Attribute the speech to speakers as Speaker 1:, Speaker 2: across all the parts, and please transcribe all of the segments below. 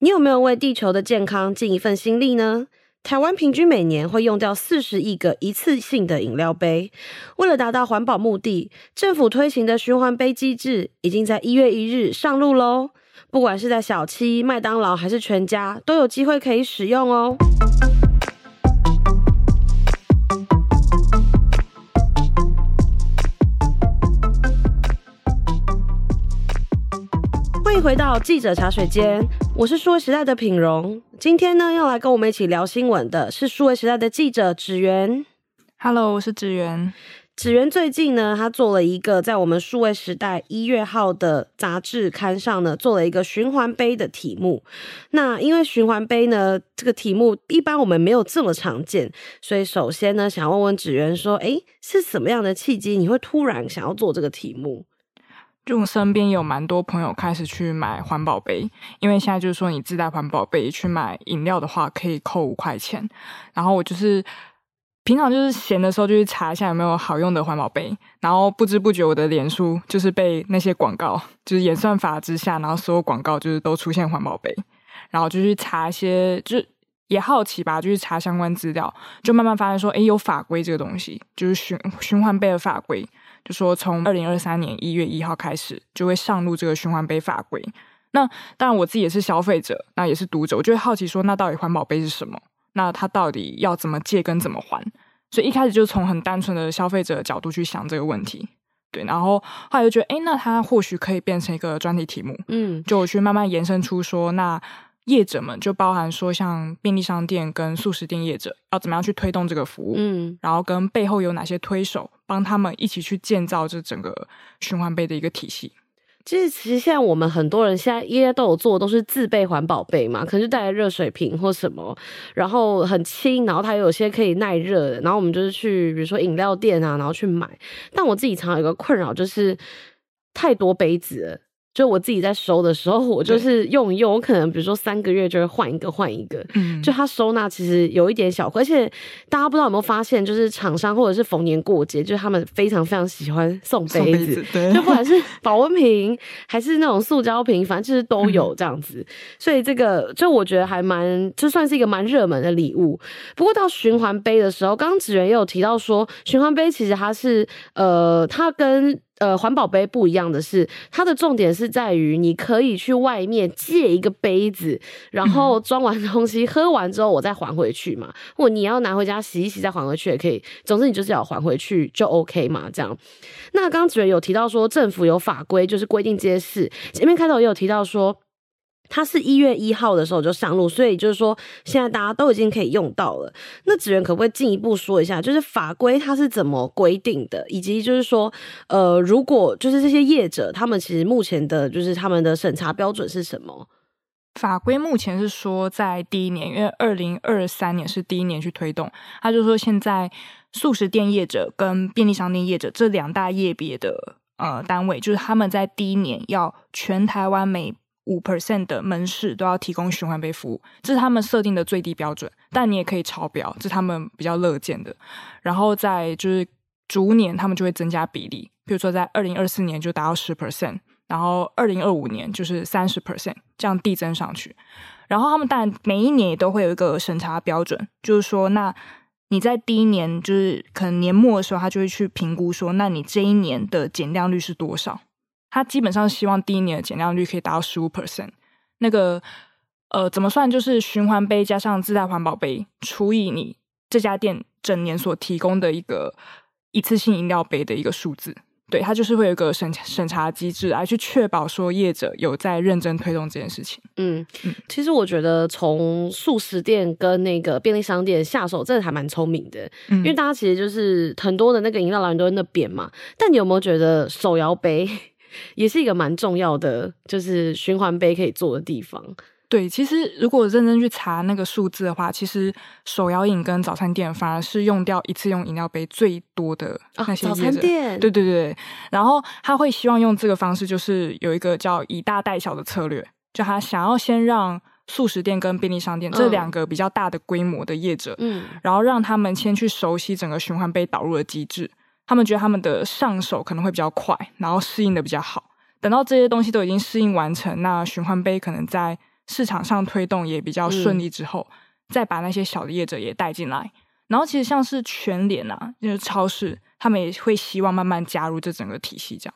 Speaker 1: 你有没有为地球的健康尽一份心力呢？台湾平均每年会用掉四十亿个一次性的饮料杯。为了达到环保目的，政府推行的循环杯机制已经在一月一日上路喽。不管是在小七、麦当劳还是全家，都有机会可以使用哦。欢迎回到记者茶水间，我是数位时代的品荣。今天呢，要来跟我们一起聊新闻的是数位时代的记者芷媛。
Speaker 2: Hello，我是芷媛。
Speaker 1: 芷媛最近呢，他做了一个在我们数位时代一月号的杂志刊上呢，做了一个循环杯的题目。那因为循环杯呢，这个题目一般我们没有这么常见，所以首先呢，想问问芷媛说，诶，是什么样的契机，你会突然想要做这个题目？
Speaker 2: 就我身边有蛮多朋友开始去买环保杯，因为现在就是说你自带环保杯去买饮料的话，可以扣五块钱。然后我就是。平常就是闲的时候就去查一下有没有好用的环保杯，然后不知不觉我的脸书就是被那些广告，就是演算法之下，然后所有广告就是都出现环保杯，然后就去查一些，就也好奇吧，就去查相关资料，就慢慢发现说，诶，有法规这个东西，就是循循环杯的法规，就说从二零二三年一月一号开始就会上路这个循环杯法规。那当然我自己也是消费者，那也是读者，我就会好奇说，那到底环保杯是什么？那它到底要怎么借跟怎么还？所以一开始就从很单纯的消费者的角度去想这个问题，对，然后后来就觉得，哎，那它或许可以变成一个专题题目，嗯，就去慢慢延伸出说，那业者们就包含说像便利商店跟素食店业者要怎么样去推动这个服务，嗯，然后跟背后有哪些推手帮他们一起去建造这整个循环杯的一个体系。
Speaker 1: 其实，其实现在我们很多人现在应该都有做，都是自备环保杯嘛，可能就带来热水瓶或什么，然后很轻，然后它有些可以耐热的，然后我们就是去，比如说饮料店啊，然后去买。但我自己常有一个困扰，就是太多杯子。就我自己在收的时候，我就是用一用，我可能比如说三个月就会换一个换一个。嗯，就它收纳其实有一点小，而且大家不知道有没有发现，就是厂商或者是逢年过节，就是他们非常非常喜欢送杯子，送杯子对，就不管是保温瓶还是那种塑胶瓶，反正就是都有这样子。嗯、所以这个就我觉得还蛮，就算是一个蛮热门的礼物。不过到循环杯的时候，刚刚芷媛也有提到说，循环杯其实它是呃，它跟呃，环保杯不一样的是，它的重点是在于你可以去外面借一个杯子，然后装完东西喝完之后我再还回去嘛，或者你要拿回家洗一洗再还回去也可以。总之你就是要还回去就 OK 嘛，这样。那刚刚主任有提到说政府有法规，就是规定这些事。前面开头也有提到说。它是一月一号的时候就上路，所以就是说现在大家都已经可以用到了。那芷媛可不可以进一步说一下，就是法规它是怎么规定的，以及就是说，呃，如果就是这些业者他们其实目前的就是他们的审查标准是什么？
Speaker 2: 法规目前是说在第一年，因为二零二三年是第一年去推动，他就说现在素食店业者跟便利商店业者这两大业别的呃单位，就是他们在第一年要全台湾每五 percent 的门市都要提供循环杯服务，这是他们设定的最低标准。但你也可以超标，这是他们比较乐见的。然后在就是逐年，他们就会增加比例，比如说在二零二四年就达到十 percent，然后二零二五年就是三十 percent，这样递增上去。然后他们当然每一年也都会有一个审查标准，就是说，那你在第一年就是可能年末的时候，他就会去评估说，那你这一年的减量率是多少？他基本上希望第一年的减量率可以达到十五 percent，那个呃怎么算？就是循环杯加上自带环保杯除以你这家店整年所提供的一个一次性饮料杯的一个数字，对，它就是会有一个审审查机制来去确保说业者有在认真推动这件事情。嗯嗯，
Speaker 1: 其实我觉得从素食店跟那个便利商店下手，真的还蛮聪明的，嗯，因为大家其实就是很多的那个饮料来源都在那边嘛。但你有没有觉得手摇杯？也是一个蛮重要的，就是循环杯可以做的地方。
Speaker 2: 对，其实如果认真去查那个数字的话，其实手摇饮跟早餐店反而是用掉一次用饮料杯最多的那些、哦、早餐店。对对对，然后他会希望用这个方式，就是有一个叫以大带小的策略，就他想要先让素食店跟便利商店这两个比较大的规模的业者，嗯，然后让他们先去熟悉整个循环杯导入的机制。他们觉得他们的上手可能会比较快，然后适应的比较好。等到这些东西都已经适应完成，那循环杯可能在市场上推动也比较顺利之后，嗯、再把那些小的业者也带进来。然后其实像是全联啊，就是超市，他们也会希望慢慢加入这整个体系，这样。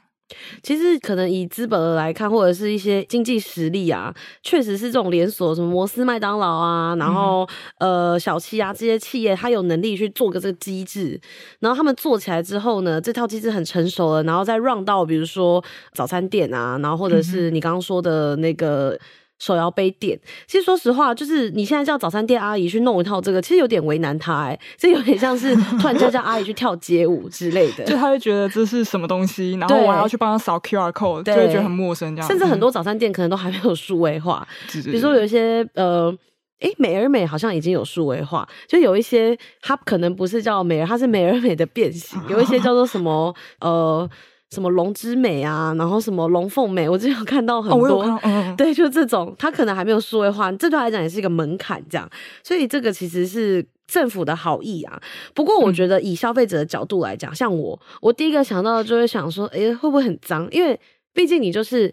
Speaker 1: 其实可能以资本额来看，或者是一些经济实力啊，确实是这种连锁，什么摩斯、麦当劳啊，然后、嗯、呃小七啊这些企业，它有能力去做个这个机制，然后他们做起来之后呢，这套机制很成熟了，然后再 run 到比如说早餐店啊，然后或者是你刚刚说的那个。手摇杯店，其实说实话，就是你现在叫早餐店阿姨去弄一套这个，其实有点为难她，哎，这有点像是 突然间叫阿姨去跳街舞之类的，
Speaker 2: 就她会觉得这是什么东西，然后我还要去帮她扫 QR code，就会觉得很陌生这样。
Speaker 1: 甚至很多早餐店可能都还没有数位化，比如说有一些呃，哎，美而美好像已经有数位化，就有一些它可能不是叫美而，它是美而美的变形，有一些叫做什么呃。什么龙之美啊，然后什么龙凤美，我之前有看到很多，哦嗯、对，就这种，它可能还没有数位化，这对来讲也是一个门槛，这样，所以这个其实是政府的好意啊。不过我觉得以消费者的角度来讲，嗯、像我，我第一个想到的就会想说，诶，会不会很脏？因为毕竟你就是。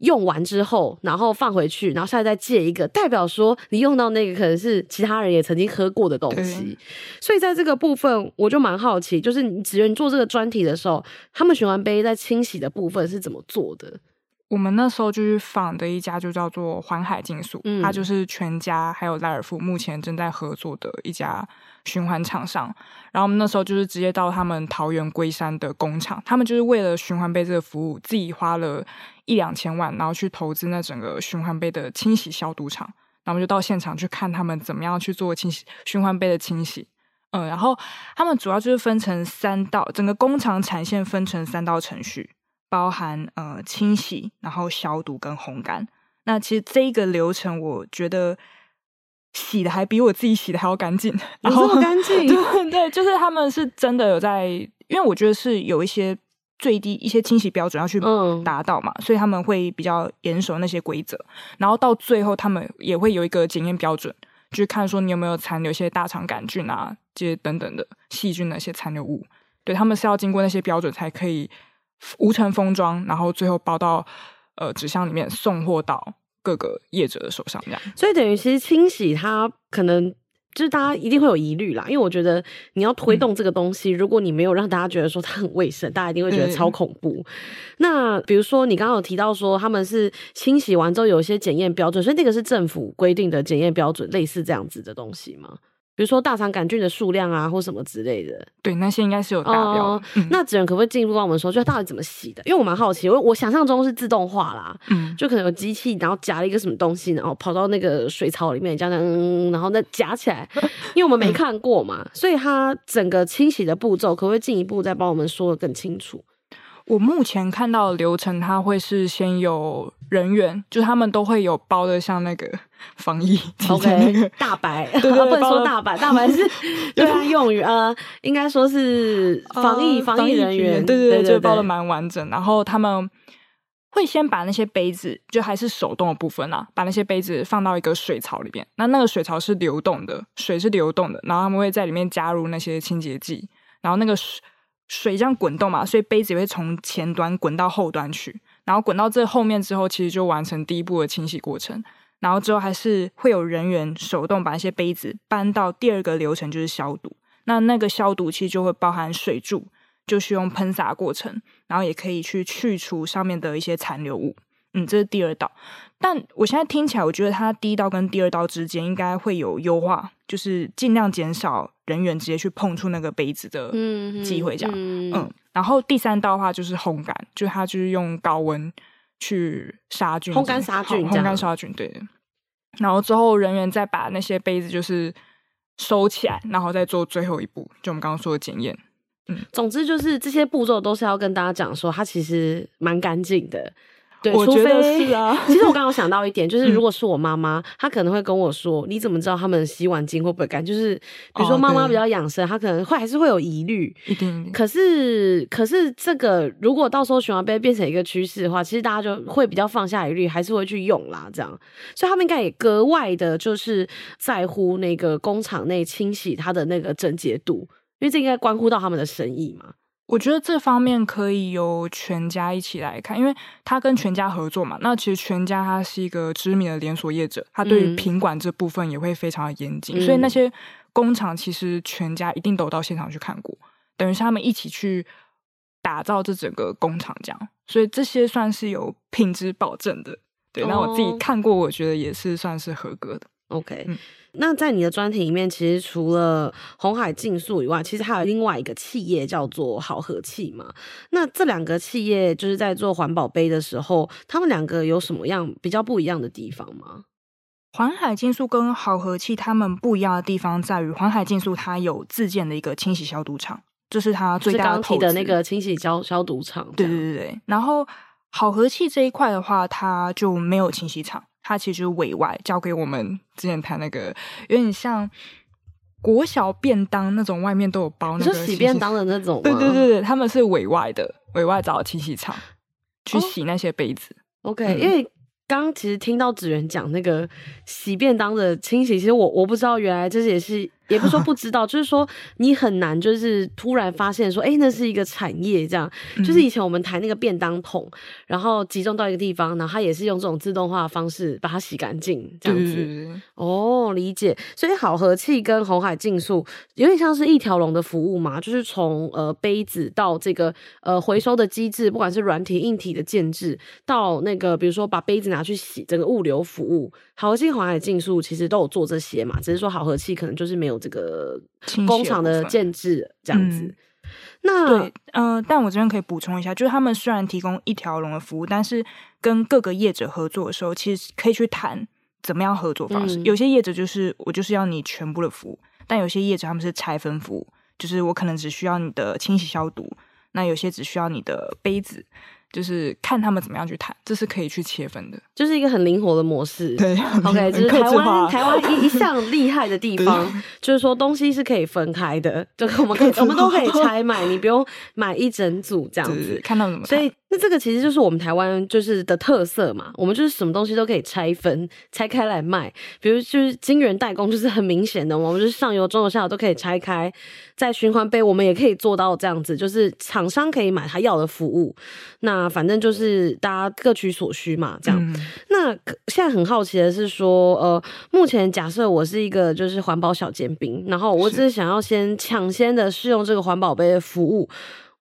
Speaker 1: 用完之后，然后放回去，然后下次再借一个，代表说你用到那个可能是其他人也曾经喝过的东西。所以在这个部分，我就蛮好奇，就是你职员做这个专题的时候，他们循环杯在清洗的部分是怎么做的？
Speaker 2: 我们那时候就是访的一家，就叫做环海竞速，嗯、它就是全家还有莱尔富目前正在合作的一家循环厂商。然后我们那时候就是直接到他们桃园龟山的工厂，他们就是为了循环杯这个服务，自己花了一两千万，然后去投资那整个循环杯的清洗消毒厂。然后我们就到现场去看他们怎么样去做清洗循环杯的清洗。嗯，然后他们主要就是分成三道，整个工厂产线分成三道程序。包含呃清洗，然后消毒跟烘干。那其实这一个流程，我觉得洗的还比我自己洗的还要干净，然后
Speaker 1: 这么干净。
Speaker 2: 对对，就是他们是真的有在，因为我觉得是有一些最低一些清洗标准要去达到嘛，嗯、所以他们会比较严守那些规则。然后到最后，他们也会有一个检验标准，就是看说你有没有残留一些大肠杆菌啊，这些等等的细菌的一些残留物。对，他们是要经过那些标准才可以。无尘封装，然后最后包到呃纸箱里面，送货到各个业者的手上，这样。
Speaker 1: 所以等于其实清洗它可能就是大家一定会有疑虑啦，因为我觉得你要推动这个东西，嗯、如果你没有让大家觉得说它很卫生，大家一定会觉得超恐怖。对那比如说你刚刚有提到说他们是清洗完之后有一些检验标准，所以那个是政府规定的检验标准，类似这样子的东西吗？比如说大肠杆菌的数量啊，或什么之类的，
Speaker 2: 对，那些应该是有达标。哦嗯、
Speaker 1: 那职员可不可以进一步跟我们说，就到底怎么洗的？因为我蛮好奇，我我想象中是自动化啦，嗯，就可能有机器，然后夹了一个什么东西，然后跑到那个水槽里面，这样，嗯，然后再夹起来。因为我们没看过嘛，嗯、所以它整个清洗的步骤，可不可以进一步再帮我们说的更清楚？
Speaker 2: 我目前看到的流程，它会是先有人员，就他们都会有包的，像那个 防疫
Speaker 1: ，OK，那个大白，对对，不能说大白，大白是对他用于，呃，应该说是防疫防疫人员，
Speaker 2: 对对对，就包的蛮完整。然后他们会先把那些杯子，就还是手动的部分啊，把那些杯子放到一个水槽里边，那那个水槽是流动的，水是流动的，然后他们会在里面加入那些清洁剂，然后那个水。水这样滚动嘛，所以杯子也会从前端滚到后端去，然后滚到这后面之后，其实就完成第一步的清洗过程。然后之后还是会有人员手动把一些杯子搬到第二个流程，就是消毒。那那个消毒其实就会包含水柱，就是用喷洒过程，然后也可以去去除上面的一些残留物。嗯，这是第二道。但我现在听起来，我觉得它第一道跟第二道之间应该会有优化，就是尽量减少。人员直接去碰触那个杯子的机会，这样，嗯，嗯，然后第三道的话就是烘干，就它就是用高温去杀菌，
Speaker 1: 烘干杀菌，
Speaker 2: 烘干杀菌，对。然后之后人员再把那些杯子就是收起来，然后再做最后一步，就我们刚刚说的检验。嗯，
Speaker 1: 总之就是这些步骤都是要跟大家讲说，它其实蛮干净的。对，
Speaker 2: 我觉得是啊。
Speaker 1: 其实我刚刚想到一点，就是如果是我妈妈，她可能会跟我说：“你怎么知道他们洗碗巾会不会干？”就是比如说妈妈比较养生，她可能会还是会有疑
Speaker 2: 虑。
Speaker 1: 可是，可是这个如果到时候循环杯变成一个趋势的话，其实大家就会比较放下疑虑，还是会去用啦。这样，所以他们应该也格外的，就是在乎那个工厂内清洗它的那个整洁度，因为这应该关乎到他们的生意嘛。
Speaker 2: 我觉得这方面可以由全家一起来看，因为他跟全家合作嘛。那其实全家它是一个知名的连锁业者，他对于品管这部分也会非常的严谨，嗯、所以那些工厂其实全家一定都到现场去看过，等于是他们一起去打造这整个工厂这样，所以这些算是有品质保证的。对，那我自己看过，我觉得也是算是合格的。
Speaker 1: OK，嗯。那在你的专题里面，其实除了红海竞速以外，其实还有另外一个企业叫做好和气嘛。那这两个企业就是在做环保杯的时候，他们两个有什么样比较不一样的地方吗？
Speaker 2: 环海竞速跟好和气他们不一样的地方在于，环海竞速它有自建的一个清洗消毒厂，这是它最大的投资
Speaker 1: 的那个清洗消消毒厂。
Speaker 2: 对对对对。然后好和气这一块的话，它就没有清洗厂。它其实委外交给我们之前谈那个，有点像国小便当那种，外面都有包那个
Speaker 1: 洗便当的那种。
Speaker 2: 对对对对，他们是委外的，委外找清洗厂去洗那些杯子。
Speaker 1: 哦、OK，、嗯、因为刚刚其实听到子源讲那个洗便当的清洗，其实我我不知道，原来这也是。也不是说 不知道，就是说你很难，就是突然发现说，哎、欸，那是一个产业，这样。就是以前我们抬那个便当桶，然后集中到一个地方，然后它也是用这种自动化的方式把它洗干净，这样子。哦，理解。所以好和气跟红海竞速有点像是一条龙的服务嘛，就是从呃杯子到这个呃回收的机制，不管是软体硬体的建制，到那个比如说把杯子拿去洗，整个物流服务，好和气、鸿海竞速其实都有做这些嘛，只是说好和气可能就是没有。这个工厂的建制这样子，嗯、
Speaker 2: 那对，嗯、呃，但我这边可以补充一下，就是他们虽然提供一条龙的服务，但是跟各个业者合作的时候，其实可以去谈怎么样合作方式。嗯、有些业者就是我就是要你全部的服务，但有些业者他们是拆分服务，就是我可能只需要你的清洗消毒，那有些只需要你的杯子。就是看他们怎么样去谈，这是可以去切分的，
Speaker 1: 就是一个很灵活的模式。
Speaker 2: 对
Speaker 1: ，OK，就是台湾台湾一一项厉害的地方，就是说东西是可以分开的，就我们可以我们都可以 拆买，你不用买一整组这样子。
Speaker 2: 看到怎么？
Speaker 1: 所以那这个其实就是我们台湾就是的特色嘛，我们就是什么东西都可以拆分拆开来卖，比如就是晶圆代工就是很明显的，我们就是上游、中游、下游都可以拆开，在循环杯我们也可以做到这样子，就是厂商可以买他要的服务，那。啊，反正就是大家各取所需嘛，这样。嗯、那现在很好奇的是说，呃，目前假设我是一个就是环保小尖兵，然后我只是想要先抢先的试用这个环保杯的服务，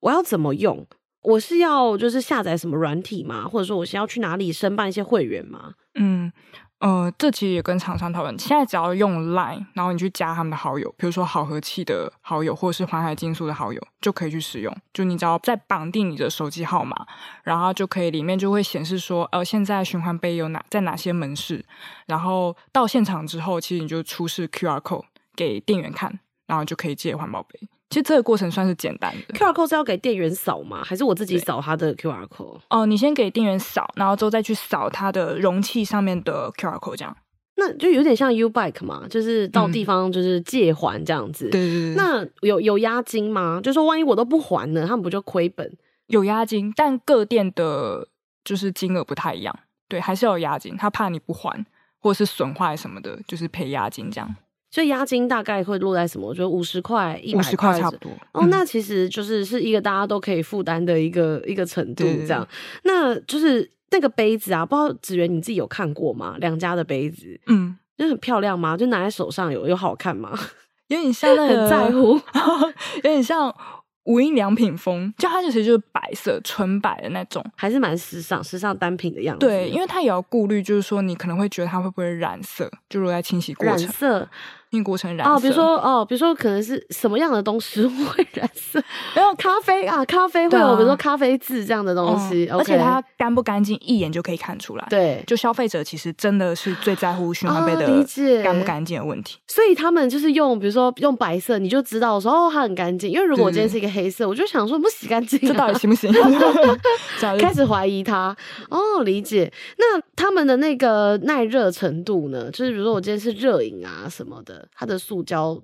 Speaker 1: 我要怎么用？我是要就是下载什么软体吗？或者说我是要去哪里申办一些会员吗？
Speaker 2: 嗯。呃，这其实也跟厂商讨论。现在只要用 Line，然后你去加他们的好友，比如说好和气的好友，或者是环海竞速的好友，就可以去使用。就你只要再绑定你的手机号码，然后就可以里面就会显示说，呃，现在循环杯有哪在哪些门市，然后到现场之后，其实你就出示 QR code 给店员看，然后就可以借环保杯。其实这个过程算是简单的。
Speaker 1: QR code 是要给店员扫吗？还是我自己扫他的 QR code？
Speaker 2: 哦，你先给店员扫，然后之后再去扫他的容器上面的 QR code，这样。
Speaker 1: 那就有点像 U Bike 嘛，就是到地方就是借还这样子。
Speaker 2: 嗯、对对对。
Speaker 1: 那有有押金吗？就说万一我都不还呢，他们不就亏本？
Speaker 2: 有押金，但各店的就是金额不太一样。对，还是要有押金，他怕你不还或者是损坏什么的，就是赔押金这样。
Speaker 1: 所以押金大概会落在什么？我觉得五十块、一百块
Speaker 2: 差不多。
Speaker 1: 哦，那其实就是是一个大家都可以负担的一个一个程度，这样。那就是那个杯子啊，不知道子源你自己有看过吗？两家的杯子，嗯，就很漂亮吗？就拿在手上有有好看吗？
Speaker 2: 有点像那个，
Speaker 1: 很在乎，
Speaker 2: 有点像无印良品风，就它其实就是白色纯白的那种，
Speaker 1: 还是蛮时尚、时尚单品的样子。
Speaker 2: 对，因为它也要顾虑，就是说你可能会觉得它会不会染色，就如果在清洗过程
Speaker 1: 染色。
Speaker 2: 因过程染色
Speaker 1: 哦，比如说哦，比如说可能是什么样的东西 会染色？然后咖啡啊，咖啡会有、啊、比如说咖啡渍这样的东西，
Speaker 2: 嗯、而且它干不干净，一眼就可以看出来。
Speaker 1: 对，
Speaker 2: 就消费者其实真的是最在乎循环杯的干不干净的问题、哦。
Speaker 1: 所以他们就是用，比如说用白色，你就知道说哦，它很干净。因为如果我今天是一个黑色，我就想说不洗干净、啊，
Speaker 2: 这到底行不行？
Speaker 1: 开始怀疑它。哦，理解。那他们的那个耐热程度呢？就是比如说我今天是热饮啊什么的。它的塑胶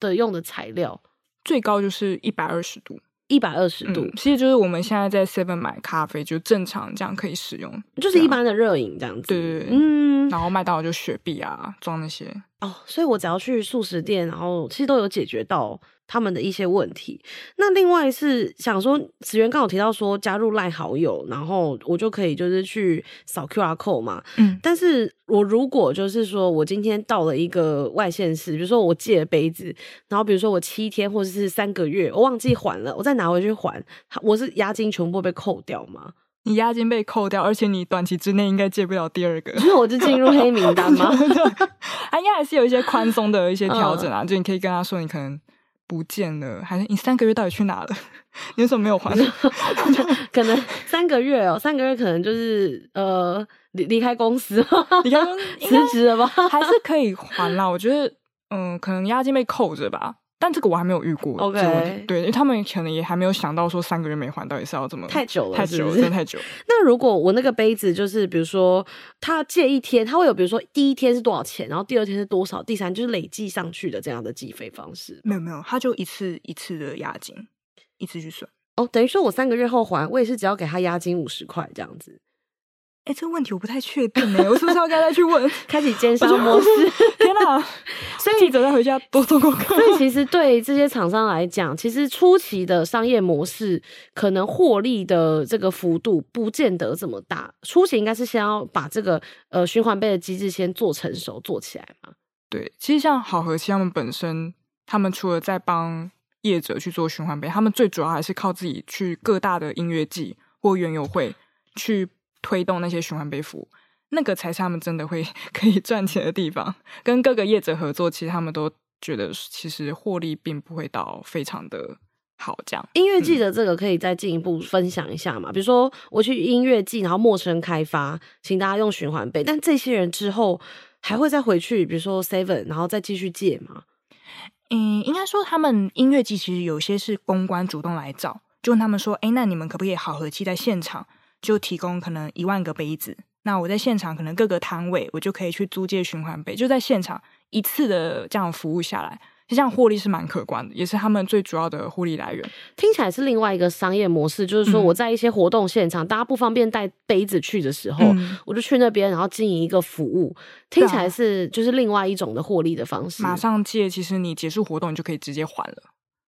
Speaker 1: 的用的材料。
Speaker 2: 最高就是一百二十度，
Speaker 1: 一百二十度、嗯，
Speaker 2: 其实就是我们现在在 Seven 买咖啡就正常这样可以使用，
Speaker 1: 就是一般的热饮这样子。
Speaker 2: 对对对，嗯，然后麦当劳就雪碧啊，装那些。
Speaker 1: 哦，所以我只要去素食店，然后其实都有解决到他们的一些问题。那另外是想说，职员刚好提到说加入赖好友，然后我就可以就是去扫 QR code 嘛。嗯，但是我如果就是说我今天到了一个外县市，比如说我借了杯子，然后比如说我七天或者是三个月我忘记还了，我再拿回去还，我是押金全部被扣掉吗？
Speaker 2: 你押金被扣掉，而且你短期之内应该借不了第二个，
Speaker 1: 那我就进入黑名单吗？
Speaker 2: 他应该还是有一些宽松的一些调整啊，嗯、就你可以跟他说你可能不见了，还是你三个月到底去哪了？你为什么没有还？
Speaker 1: 可能三个月哦、喔，三个月可能就是呃离离开公司，离开公司辞职了吧？
Speaker 2: 还是可以还啦？我觉得嗯，可能押金被扣着吧。但这个我还没有遇过，OK，对，因为他们可能也还没有想到说三个月没还到底是要怎么
Speaker 1: 太久了，
Speaker 2: 太久了，真的太久了。
Speaker 1: 那如果我那个杯子就是比如说他借一天，他会有比如说第一天是多少钱，然后第二天是多少，第三就是累计上去的这样的计费方式？
Speaker 2: 没有没有，他就一次一次的押金，一次去算。
Speaker 1: 哦，等于说我三个月后还，我也是只要给他押金五十块这样子。
Speaker 2: 哎，这个问题我不太确定呢，我是不是要该再去问？
Speaker 1: 开启奸商模式？
Speaker 2: 天哪！所以记者再回家多做功课。
Speaker 1: 所以其实对这些厂商来讲，其实初期的商业模式可能获利的这个幅度不见得这么大。初期应该是先要把这个呃循环杯的机制先做成熟、做起来嘛。
Speaker 2: 对，其实像好和气他们本身，他们除了在帮业者去做循环杯，他们最主要还是靠自己去各大的音乐季或园游会去。推动那些循环杯服务，那个才是他们真的会 可以赚钱的地方。跟各个业者合作，其实他们都觉得其实获利并不会到非常的好。这样
Speaker 1: 音乐季的这个可以再进一步分享一下嘛？嗯、比如说我去音乐季，然后陌生开发，请大家用循环杯，但这些人之后还会再回去，比如说 Seven，然后再继续借吗？
Speaker 2: 嗯，应该说他们音乐季其实有些是公关主动来找，就问他们说：“哎，那你们可不可以好和气在现场？”就提供可能一万个杯子，那我在现场可能各个摊位，我就可以去租借循环杯，就在现场一次的这样服务下来，这样获利是蛮可观的，也是他们最主要的获利来源。
Speaker 1: 听起来是另外一个商业模式，就是说我在一些活动现场，嗯、大家不方便带杯子去的时候，嗯、我就去那边，然后经营一个服务，听起来是就是另外一种的获利的方式。
Speaker 2: 马上借，其实你结束活动，你就可以直接还了。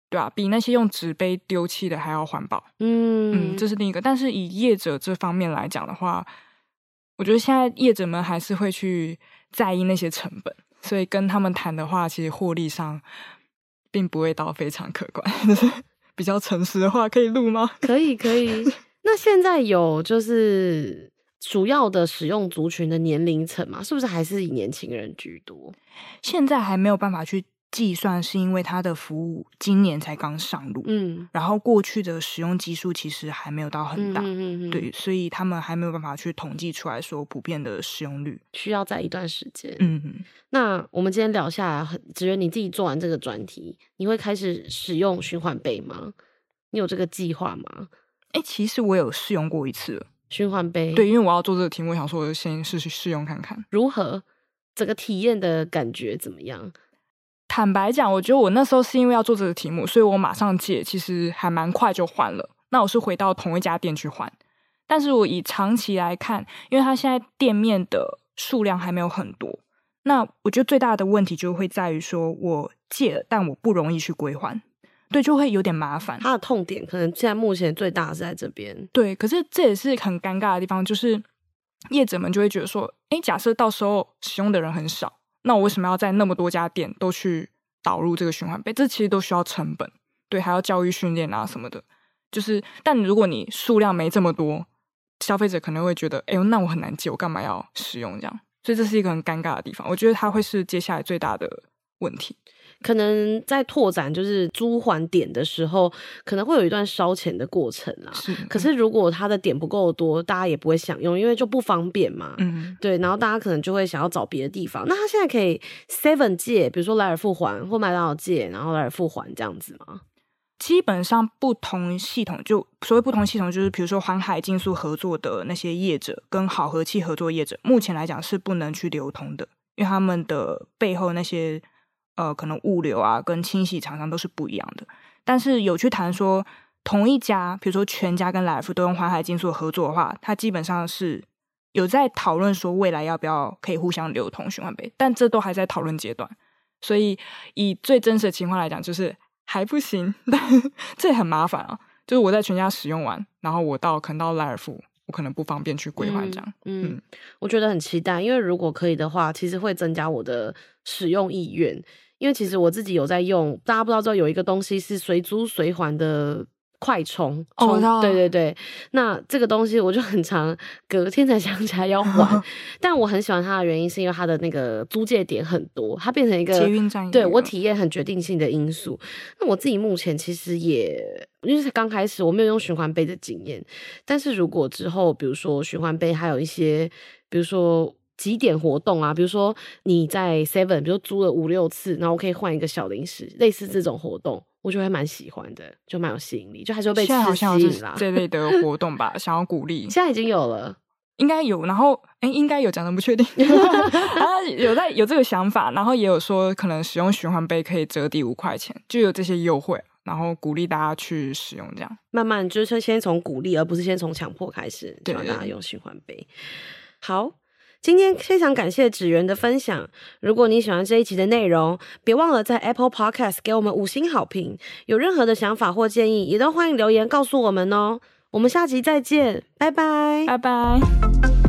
Speaker 2: 对啊，比那些用纸杯丢弃的还要环保。嗯嗯，这是另一个。但是以业者这方面来讲的话，我觉得现在业者们还是会去在意那些成本，所以跟他们谈的话，其实获利上并不会到非常可观。就是比较诚实的话，可以录吗？
Speaker 1: 可以可以。那现在有就是主要的使用族群的年龄层嘛？是不是还是以年轻人居多？
Speaker 2: 现在还没有办法去。计算是因为它的服务今年才刚上路，嗯，然后过去的使用基数其实还没有到很大，嗯嗯嗯，对，所以他们还没有办法去统计出来说普遍的使用率，
Speaker 1: 需要在一段时间，嗯嗯。那我们今天聊下来，很，只有你自己做完这个专题，你会开始使用循环杯吗？你有这个计划吗？
Speaker 2: 哎、欸，其实我有试用过一次
Speaker 1: 循环杯，
Speaker 2: 对，因为我要做这个题目，我想说我先试试试用看看
Speaker 1: 如何，整个体验的感觉怎么样？
Speaker 2: 坦白讲，我觉得我那时候是因为要做这个题目，所以我马上借，其实还蛮快就换了。那我是回到同一家店去换，但是我以长期来看，因为它现在店面的数量还没有很多，那我觉得最大的问题就会在于说，我借了，但我不容易去归还，对，就会有点麻烦。
Speaker 1: 它的痛点可能现在目前最大的是在这边，
Speaker 2: 对。可是这也是很尴尬的地方，就是业者们就会觉得说，诶，假设到时候使用的人很少。那我为什么要在那么多家店都去导入这个循环杯？这其实都需要成本，对，还要教育训练啊什么的。就是，但如果你数量没这么多，消费者可能会觉得，哎呦，那我很难接，我干嘛要使用这样？所以这是一个很尴尬的地方。我觉得它会是接下来最大的问题。
Speaker 1: 可能在拓展就是租还点的时候，可能会有一段烧钱的过程啦。是，可是如果他的点不够多，大家也不会想用，因为就不方便嘛。嗯，对。然后大家可能就会想要找别的地方。那他现在可以 Seven 借，比如说莱尔富还或麦当劳借，然后莱尔富还这样子吗？
Speaker 2: 基本上不同系统，就所谓不同系统，就是比如说环海竞速合作的那些业者跟好和气合作业者，目前来讲是不能去流通的，因为他们的背后那些。呃，可能物流啊，跟清洗厂商都是不一样的。但是有去谈说，同一家，比如说全家跟莱尔富都用环海竞速合作的话，它基本上是有在讨论说未来要不要可以互相流通循环杯，但这都还在讨论阶段。所以以最真实的情况来讲，就是还不行，但这也很麻烦啊。就是我在全家使用完，然后我到可能到莱尔富，我可能不方便去归还这样。
Speaker 1: 嗯，嗯，我觉得很期待，因为如果可以的话，其实会增加我的使用意愿。因为其实我自己有在用，大家不知道知道有一个东西是随租随还的。快充，对对对，那这个东西我就很常隔天才 想起来要还，但我很喜欢它的原因是因为它的那个租借点很多，它变成一个
Speaker 2: 捷运站，
Speaker 1: 对我体验很决定性的因素。那我自己目前其实也因为是刚开始，我没有用循环杯的经验，但是如果之后比如说循环杯还有一些，比如说集点活动啊，比如说你在 Seven，比如说租了五六次，然后我可以换一个小零食，类似这种活动。我就会蛮喜欢的，就蛮有吸引力，就还是会被吸引啦。
Speaker 2: 这类的 活动吧，想要鼓励。
Speaker 1: 现在已经有了，
Speaker 2: 应该有。然后，哎、欸，应该有，讲的不确定。他有在有这个想法，然后也有说可能使用循环杯可以折抵五块钱，就有这些优惠，然后鼓励大家去使用，这样
Speaker 1: 慢慢就是先从鼓励，而不是先从强迫开始，让大家用循环杯。好。今天非常感谢芷源的分享。如果你喜欢这一集的内容，别忘了在 Apple Podcast 给我们五星好评。有任何的想法或建议，也都欢迎留言告诉我们哦。我们下集再见，拜拜，
Speaker 2: 拜拜。